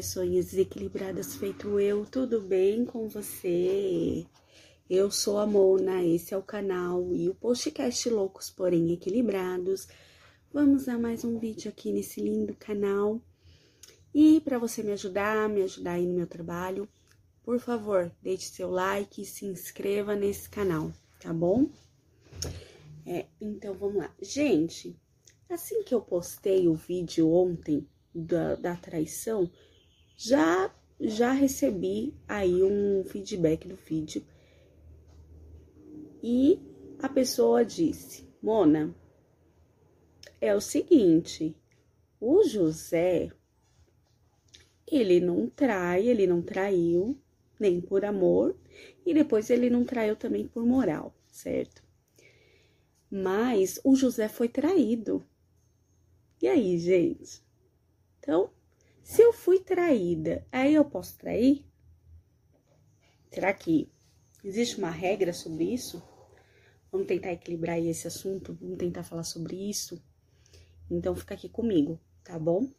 Pessoinhas desequilibradas feito eu, tudo bem com você? Eu sou a Mona, esse é o canal e o podcast Loucos Porém Equilibrados. Vamos a mais um vídeo aqui nesse lindo canal. E para você me ajudar, me ajudar aí no meu trabalho, por favor, deixe seu like e se inscreva nesse canal, tá bom? É, então vamos lá. Gente, assim que eu postei o vídeo ontem, da, da traição, já já recebi aí um feedback do vídeo e a pessoa disse: Mona, é o seguinte, o José, ele não trai, ele não traiu, nem por amor, e depois ele não traiu também por moral, certo? Mas o José foi traído. E aí, gente? Então, se eu fui traída, aí eu posso trair? Será que existe uma regra sobre isso? Vamos tentar equilibrar esse assunto, vamos tentar falar sobre isso. Então, fica aqui comigo, tá bom?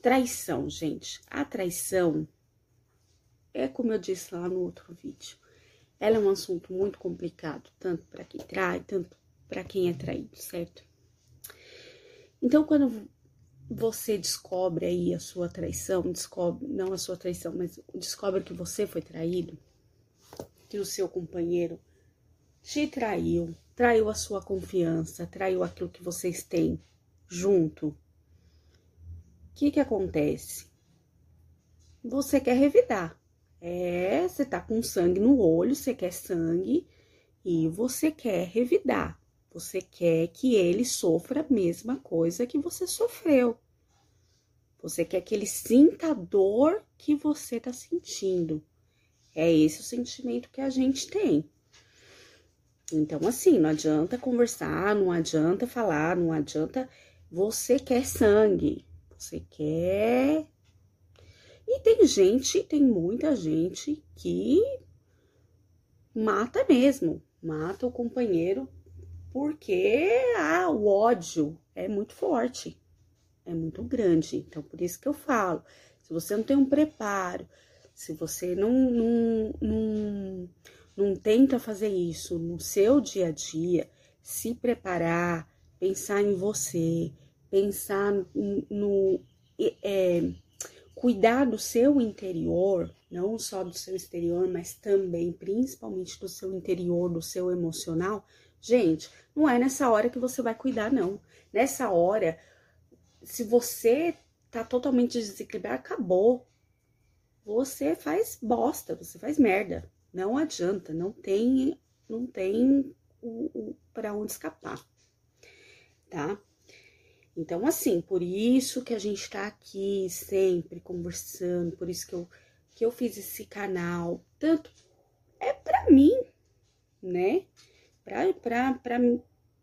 Traição, gente. A traição é como eu disse lá no outro vídeo. Ela é um assunto muito complicado, tanto para quem trai, tanto para quem é traído, certo? Então, quando você descobre aí a sua traição, descobre, não a sua traição, mas descobre que você foi traído, que o seu companheiro te traiu, traiu a sua confiança, traiu aquilo que vocês têm junto. O que que acontece? Você quer revidar. É, você tá com sangue no olho, você quer sangue e você quer revidar. Você quer que ele sofra a mesma coisa que você sofreu. Você quer que ele sinta a dor que você está sentindo. É esse o sentimento que a gente tem. Então, assim, não adianta conversar, não adianta falar, não adianta. Você quer sangue, você quer. E tem gente, tem muita gente que mata mesmo, mata o companheiro porque ah, o ódio é muito forte, é muito grande. Então, por isso que eu falo: se você não tem um preparo, se você não, não, não, não tenta fazer isso no seu dia a dia, se preparar, pensar em você, pensar no. é, cuidar do seu interior, não só do seu exterior, mas também, principalmente do seu interior, do seu emocional, Gente, não é nessa hora que você vai cuidar, não. Nessa hora, se você tá totalmente desequilibrado, acabou. Você faz bosta, você faz merda. Não adianta, não tem, não tem o, o para onde escapar, tá? Então, assim, por isso que a gente tá aqui sempre conversando, por isso que eu, que eu fiz esse canal, tanto é para mim, né?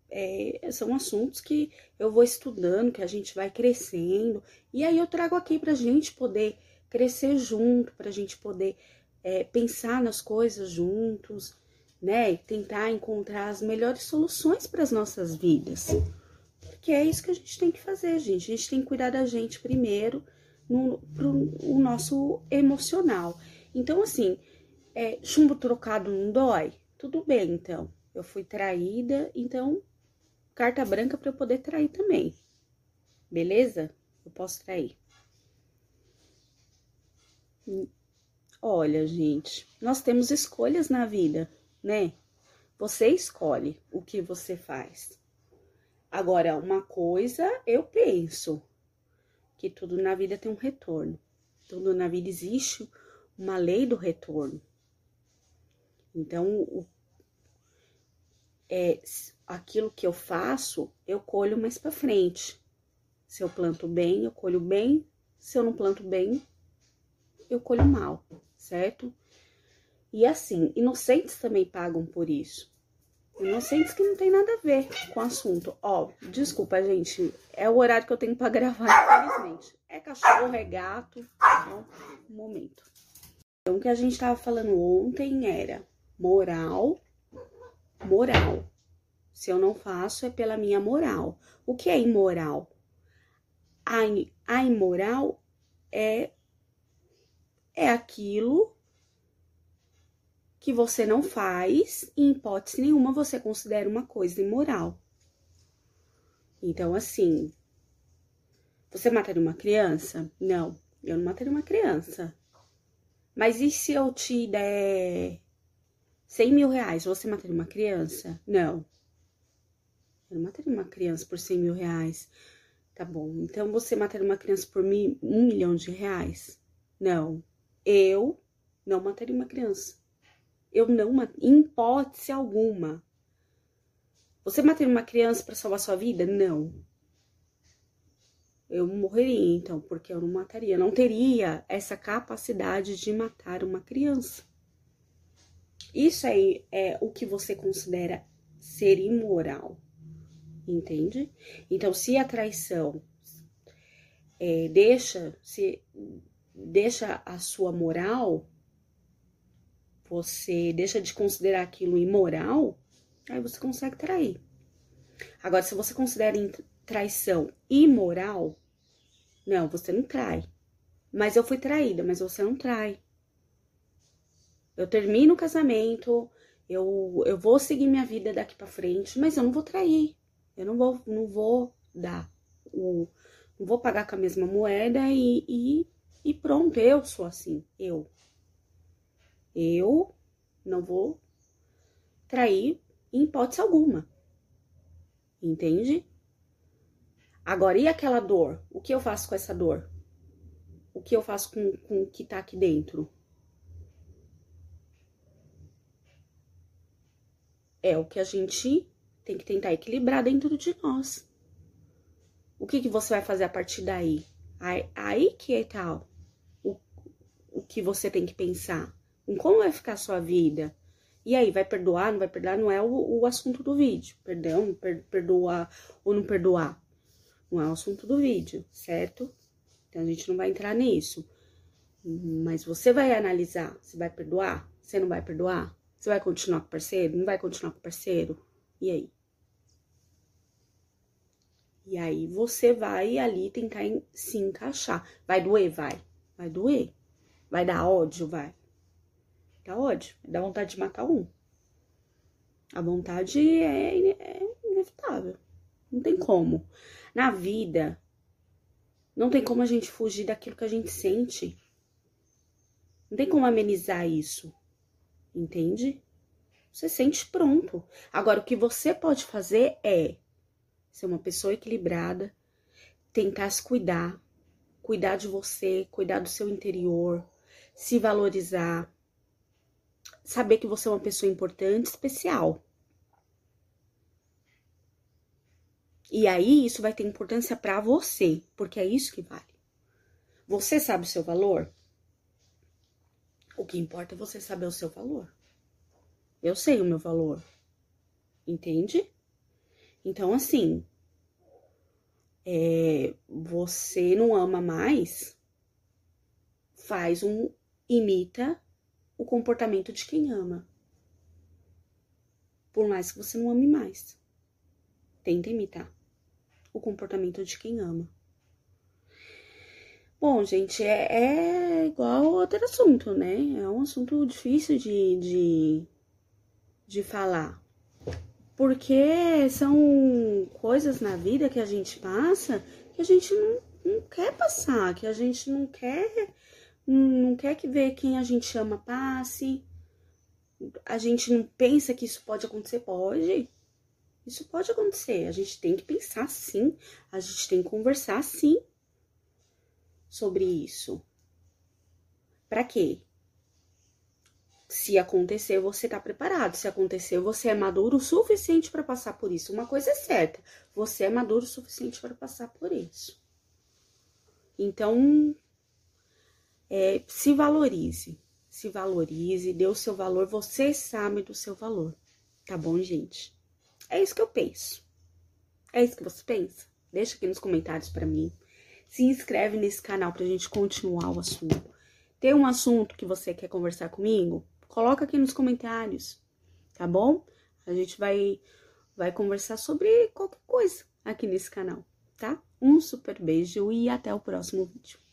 É, são assuntos que eu vou estudando, que a gente vai crescendo, e aí eu trago aqui para a gente poder crescer junto, para a gente poder é, pensar nas coisas juntos, né? E tentar encontrar as melhores soluções para as nossas vidas. Porque é isso que a gente tem que fazer, gente. A gente tem que cuidar da gente primeiro, no pro, o nosso emocional. Então, assim, é, chumbo trocado não dói? Tudo bem, então eu fui traída, então carta branca para eu poder trair também. Beleza? Eu posso trair. Olha, gente, nós temos escolhas na vida, né? Você escolhe o que você faz. Agora, uma coisa eu penso que tudo na vida tem um retorno. Tudo na vida existe uma lei do retorno. Então, o é, aquilo que eu faço, eu colho mais para frente. Se eu planto bem, eu colho bem. Se eu não planto bem, eu colho mal, certo? E assim, inocentes também pagam por isso. Inocentes que não tem nada a ver com o assunto. Ó, desculpa, gente, é o horário que eu tenho para gravar, infelizmente. É cachorro, é gato, então, um momento. Então, o que a gente tava falando ontem era moral moral. Se eu não faço, é pela minha moral. O que é imoral? a, a imoral é, é aquilo que você não faz, e em hipótese nenhuma você considera uma coisa imoral. Então, assim, você mataria uma criança? Não, eu não mataria uma criança. Mas e se eu te der 100 mil reais, você mataria uma criança? Não. Eu não mataria uma criança por 100 mil reais. Tá bom, então você mataria uma criança por um milhão de reais? Não. Eu não mataria uma criança. Eu não, em hipótese alguma. Você mataria uma criança para salvar sua vida? Não. Eu morreria, então, porque eu não mataria. Não teria essa capacidade de matar uma criança. Isso aí é o que você considera ser imoral entende? Então, se a traição é, deixa, se deixa a sua moral, você deixa de considerar aquilo imoral, aí você consegue trair. Agora, se você considera traição imoral, não, você não trai. Mas eu fui traída, mas você não trai. Eu termino o casamento, eu, eu vou seguir minha vida daqui para frente, mas eu não vou trair. Eu não vou, não vou dar o. Não vou pagar com a mesma moeda e, e, e pronto, eu sou assim, eu. Eu não vou trair em hipótese alguma. Entende? Agora, e aquela dor? O que eu faço com essa dor? O que eu faço com, com o que tá aqui dentro? É o que a gente tem que tentar equilibrar dentro de nós. O que, que você vai fazer a partir daí? Aí, aí que é tal o, o que você tem que pensar. Em como vai ficar a sua vida. E aí, vai perdoar, não vai perdoar? Não é o, o assunto do vídeo. Perdão, per, perdoar ou não perdoar. Não é o assunto do vídeo, certo? Então, a gente não vai entrar nisso. Mas você vai analisar. Você vai perdoar? Você não vai perdoar? Você vai continuar com o parceiro? Não vai continuar com o parceiro? E aí? E aí você vai ali tentar se encaixar. Vai doer? Vai. Vai doer. Vai dar ódio? Vai. Dá ódio. Dá vontade de matar um. A vontade é, é inevitável. Não tem como. Na vida, não tem como a gente fugir daquilo que a gente sente. Não tem como amenizar isso. Entende? Você sente pronto. Agora, o que você pode fazer é ser uma pessoa equilibrada, tentar se cuidar, cuidar de você, cuidar do seu interior, se valorizar, saber que você é uma pessoa importante, especial. E aí isso vai ter importância para você, porque é isso que vale. Você sabe o seu valor? O que importa é você saber o seu valor. Eu sei o meu valor. Entende? Então, assim, é, você não ama mais, faz um. imita o comportamento de quem ama. Por mais que você não ame mais. Tenta imitar o comportamento de quem ama. Bom, gente, é, é igual outro assunto, né? É um assunto difícil de, de, de falar porque são coisas na vida que a gente passa que a gente não, não quer passar, que a gente não quer, não quer que ver quem a gente ama passe. A gente não pensa que isso pode acontecer, pode. Isso pode acontecer. A gente tem que pensar sim. A gente tem que conversar sim sobre isso. Para quê? Se acontecer, você tá preparado. Se acontecer, você é maduro o suficiente para passar por isso. Uma coisa é certa, você é maduro o suficiente para passar por isso. Então, é, se valorize. Se valorize, dê o seu valor. Você sabe do seu valor. Tá bom, gente? É isso que eu penso. É isso que você pensa? Deixa aqui nos comentários para mim. Se inscreve nesse canal pra gente continuar o assunto. Tem um assunto que você quer conversar comigo? Coloca aqui nos comentários, tá bom? A gente vai, vai conversar sobre qualquer coisa aqui nesse canal, tá? Um super beijo e até o próximo vídeo.